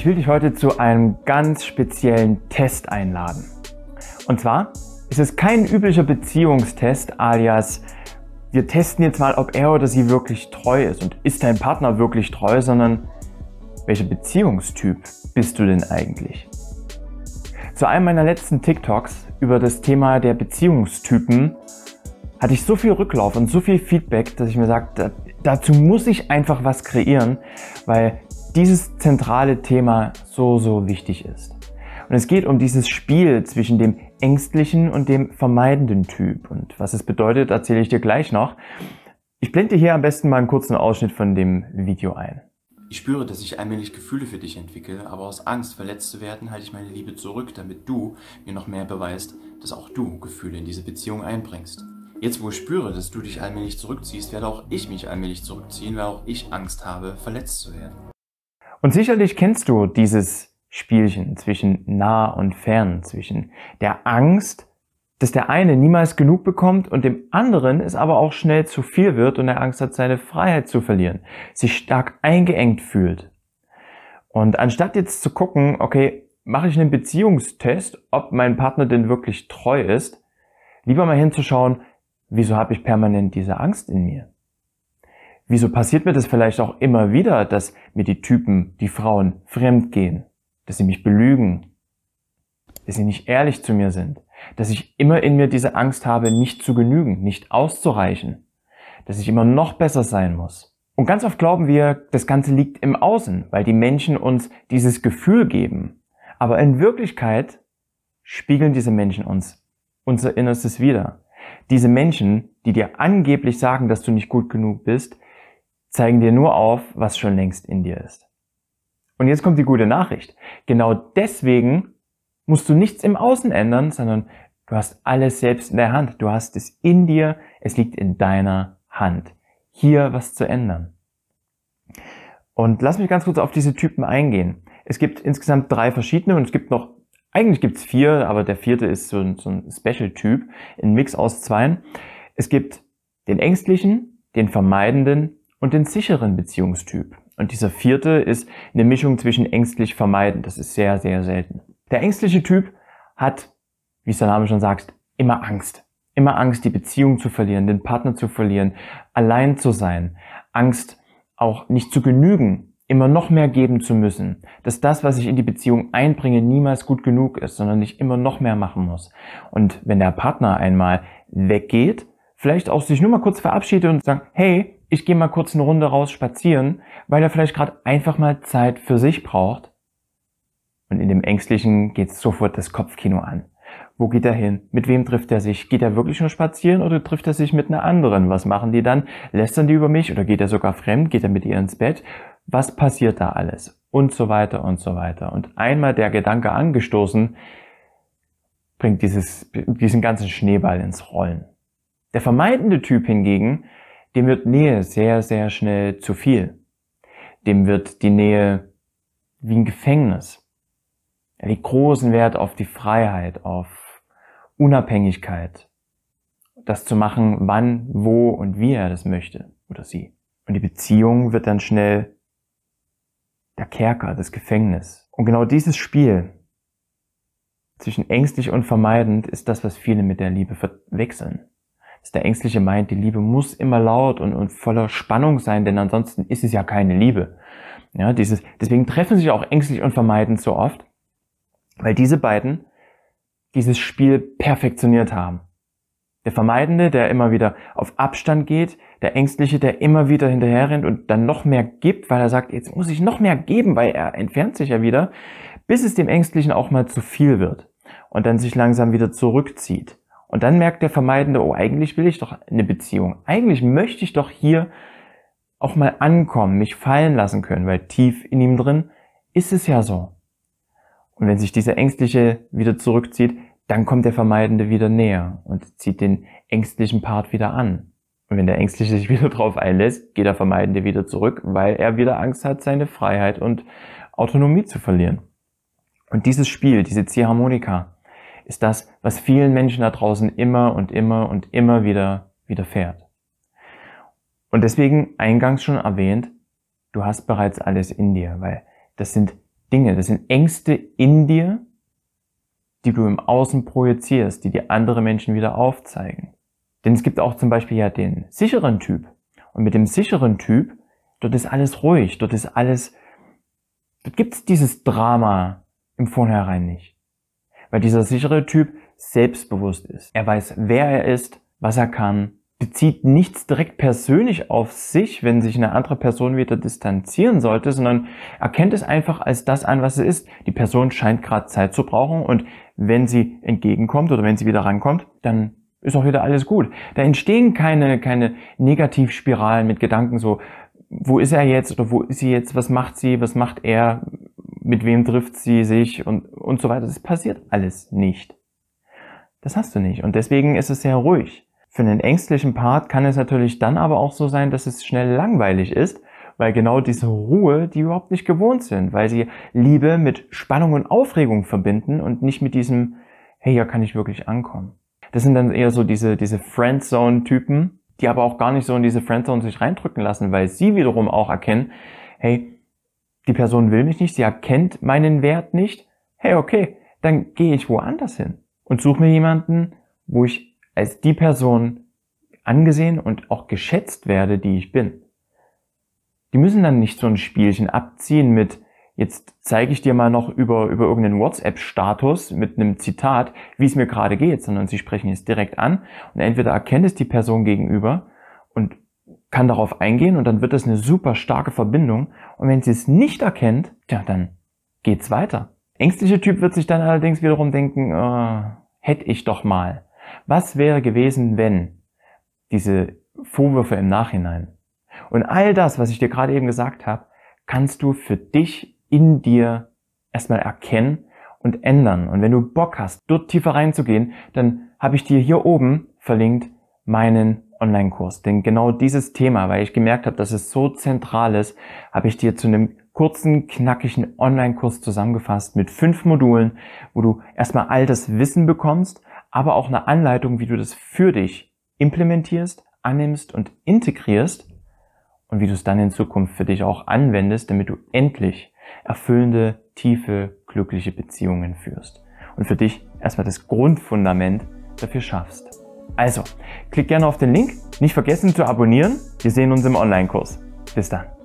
Ich will dich heute zu einem ganz speziellen Test einladen. Und zwar ist es kein üblicher Beziehungstest, alias wir testen jetzt mal, ob er oder sie wirklich treu ist und ist dein Partner wirklich treu, sondern welcher Beziehungstyp bist du denn eigentlich? Zu einem meiner letzten TikToks über das Thema der Beziehungstypen hatte ich so viel Rücklauf und so viel Feedback, dass ich mir sagte, dazu muss ich einfach was kreieren, weil dieses zentrale Thema so, so wichtig ist. Und es geht um dieses Spiel zwischen dem ängstlichen und dem vermeidenden Typ. Und was es bedeutet, erzähle ich dir gleich noch. Ich blende hier am besten mal einen kurzen Ausschnitt von dem Video ein. Ich spüre, dass ich allmählich Gefühle für dich entwickle, aber aus Angst, verletzt zu werden, halte ich meine Liebe zurück, damit du mir noch mehr beweist, dass auch du Gefühle in diese Beziehung einbringst. Jetzt, wo ich spüre, dass du dich allmählich zurückziehst, werde auch ich mich allmählich zurückziehen, weil auch ich Angst habe, verletzt zu werden. Und sicherlich kennst du dieses Spielchen zwischen nah und fern, zwischen der Angst, dass der eine niemals genug bekommt und dem anderen es aber auch schnell zu viel wird und er Angst hat, seine Freiheit zu verlieren, sich stark eingeengt fühlt. Und anstatt jetzt zu gucken, okay, mache ich einen Beziehungstest, ob mein Partner denn wirklich treu ist, lieber mal hinzuschauen, wieso habe ich permanent diese Angst in mir? Wieso passiert mir das vielleicht auch immer wieder, dass mir die Typen, die Frauen fremd gehen, dass sie mich belügen, dass sie nicht ehrlich zu mir sind, dass ich immer in mir diese Angst habe, nicht zu genügen, nicht auszureichen, dass ich immer noch besser sein muss. Und ganz oft glauben wir, das Ganze liegt im Außen, weil die Menschen uns dieses Gefühl geben. Aber in Wirklichkeit spiegeln diese Menschen uns unser Innerstes wieder. Diese Menschen, die dir angeblich sagen, dass du nicht gut genug bist, zeigen dir nur auf, was schon längst in dir ist. Und jetzt kommt die gute Nachricht. Genau deswegen musst du nichts im Außen ändern, sondern du hast alles selbst in der Hand. Du hast es in dir, es liegt in deiner Hand, hier was zu ändern. Und lass mich ganz kurz auf diese Typen eingehen. Es gibt insgesamt drei verschiedene und es gibt noch, eigentlich gibt es vier, aber der vierte ist so ein, so ein Special-Typ, ein Mix aus zweien. Es gibt den ängstlichen, den vermeidenden und den sicheren Beziehungstyp. Und dieser vierte ist eine Mischung zwischen ängstlich vermeiden. Das ist sehr, sehr selten. Der ängstliche Typ hat, wie es der Name schon sagt, immer Angst. Immer Angst, die Beziehung zu verlieren, den Partner zu verlieren, allein zu sein. Angst, auch nicht zu genügen, immer noch mehr geben zu müssen. Dass das, was ich in die Beziehung einbringe, niemals gut genug ist, sondern ich immer noch mehr machen muss. Und wenn der Partner einmal weggeht, vielleicht auch sich nur mal kurz verabschiedet und sagt, hey, ich gehe mal kurz eine Runde raus spazieren, weil er vielleicht gerade einfach mal Zeit für sich braucht. Und in dem Ängstlichen geht sofort das Kopfkino an. Wo geht er hin? Mit wem trifft er sich? Geht er wirklich nur spazieren oder trifft er sich mit einer anderen? Was machen die dann? Lästern die über mich oder geht er sogar fremd? Geht er mit ihr ins Bett? Was passiert da alles? Und so weiter und so weiter. Und einmal der Gedanke angestoßen, bringt dieses, diesen ganzen Schneeball ins Rollen. Der vermeidende Typ hingegen dem wird Nähe sehr, sehr schnell zu viel. Dem wird die Nähe wie ein Gefängnis. Er legt großen Wert auf die Freiheit, auf Unabhängigkeit. Das zu machen, wann, wo und wie er das möchte oder sie. Und die Beziehung wird dann schnell der Kerker, das Gefängnis. Und genau dieses Spiel zwischen ängstlich und vermeidend ist das, was viele mit der Liebe verwechseln dass der Ängstliche meint, die Liebe muss immer laut und, und voller Spannung sein, denn ansonsten ist es ja keine Liebe. Ja, dieses, deswegen treffen sich auch ängstlich und vermeidend so oft, weil diese beiden dieses Spiel perfektioniert haben. Der Vermeidende, der immer wieder auf Abstand geht, der Ängstliche, der immer wieder hinterher rennt und dann noch mehr gibt, weil er sagt, jetzt muss ich noch mehr geben, weil er entfernt sich ja wieder, bis es dem Ängstlichen auch mal zu viel wird und dann sich langsam wieder zurückzieht. Und dann merkt der Vermeidende, oh, eigentlich will ich doch eine Beziehung. Eigentlich möchte ich doch hier auch mal ankommen, mich fallen lassen können, weil tief in ihm drin ist es ja so. Und wenn sich dieser Ängstliche wieder zurückzieht, dann kommt der Vermeidende wieder näher und zieht den ängstlichen Part wieder an. Und wenn der Ängstliche sich wieder drauf einlässt, geht der Vermeidende wieder zurück, weil er wieder Angst hat, seine Freiheit und Autonomie zu verlieren. Und dieses Spiel, diese Ziehharmonika, ist das, was vielen Menschen da draußen immer und immer und immer wieder widerfährt. Und deswegen eingangs schon erwähnt, du hast bereits alles in dir, weil das sind Dinge, das sind Ängste in dir, die du im Außen projizierst, die dir andere Menschen wieder aufzeigen. Denn es gibt auch zum Beispiel ja den sicheren Typ. Und mit dem sicheren Typ, dort ist alles ruhig, dort ist alles, dort gibt es dieses Drama im Vornherein nicht. Weil dieser sichere Typ selbstbewusst ist. Er weiß, wer er ist, was er kann, bezieht nichts direkt persönlich auf sich, wenn sich eine andere Person wieder distanzieren sollte, sondern erkennt es einfach als das an, was es ist. Die Person scheint gerade Zeit zu brauchen und wenn sie entgegenkommt oder wenn sie wieder rankommt, dann ist auch wieder alles gut. Da entstehen keine, keine Negativspiralen mit Gedanken so, wo ist er jetzt oder wo ist sie jetzt, was macht sie, was macht er, mit wem trifft sie sich und, und so weiter. Das passiert alles nicht. Das hast du nicht und deswegen ist es sehr ruhig. Für einen ängstlichen Part kann es natürlich dann aber auch so sein, dass es schnell langweilig ist, weil genau diese Ruhe, die überhaupt nicht gewohnt sind, weil sie Liebe mit Spannung und Aufregung verbinden und nicht mit diesem, hey, hier kann ich wirklich ankommen. Das sind dann eher so diese, diese Friendzone-Typen, die aber auch gar nicht so in diese Friendzone sich reindrücken lassen, weil sie wiederum auch erkennen, hey, die Person will mich nicht, sie erkennt meinen Wert nicht, hey, okay, dann gehe ich woanders hin und suche mir jemanden, wo ich als die Person angesehen und auch geschätzt werde, die ich bin. Die müssen dann nicht so ein Spielchen abziehen mit, jetzt zeige ich dir mal noch über, über irgendeinen WhatsApp-Status mit einem Zitat, wie es mir gerade geht, sondern sie sprechen es direkt an und entweder erkennt es die Person gegenüber und kann darauf eingehen und dann wird es eine super starke Verbindung und wenn sie es nicht erkennt, ja, dann geht's weiter. Ängstliche Typ wird sich dann allerdings wiederum denken, äh, hätte ich doch mal. Was wäre gewesen, wenn diese Vorwürfe im Nachhinein? Und all das, was ich dir gerade eben gesagt habe, kannst du für dich in dir erstmal erkennen und ändern. Und wenn du Bock hast, dort tiefer reinzugehen, dann habe ich dir hier oben verlinkt meinen Online-Kurs. Denn genau dieses Thema, weil ich gemerkt habe, dass es so zentral ist, habe ich dir zu einem kurzen, knackigen Online-Kurs zusammengefasst mit fünf Modulen, wo du erstmal all das Wissen bekommst, aber auch eine Anleitung, wie du das für dich implementierst, annimmst und integrierst und wie du es dann in Zukunft für dich auch anwendest, damit du endlich erfüllende, tiefe, glückliche Beziehungen führst und für dich erstmal das Grundfundament dafür schaffst. Also, klick gerne auf den Link, nicht vergessen zu abonnieren. Wir sehen uns im Online-Kurs. Bis dann.